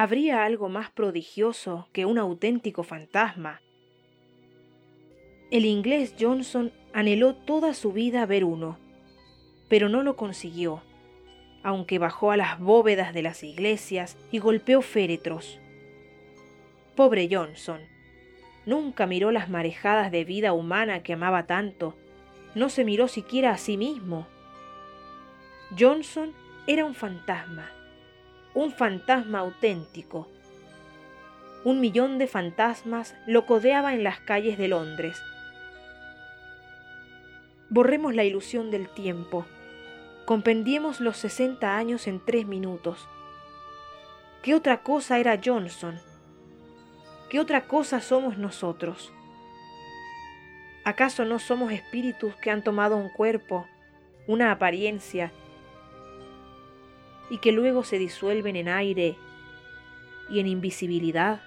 ¿Habría algo más prodigioso que un auténtico fantasma? El inglés Johnson anheló toda su vida ver uno, pero no lo consiguió, aunque bajó a las bóvedas de las iglesias y golpeó féretros. Pobre Johnson, nunca miró las marejadas de vida humana que amaba tanto, no se miró siquiera a sí mismo. Johnson era un fantasma, un fantasma auténtico. Un millón de fantasmas lo codeaba en las calles de Londres. Borremos la ilusión del tiempo. Compendiemos los 60 años en tres minutos. ¿Qué otra cosa era Johnson? ¿Qué otra cosa somos nosotros? ¿Acaso no somos espíritus que han tomado un cuerpo, una apariencia, y que luego se disuelven en aire y en invisibilidad?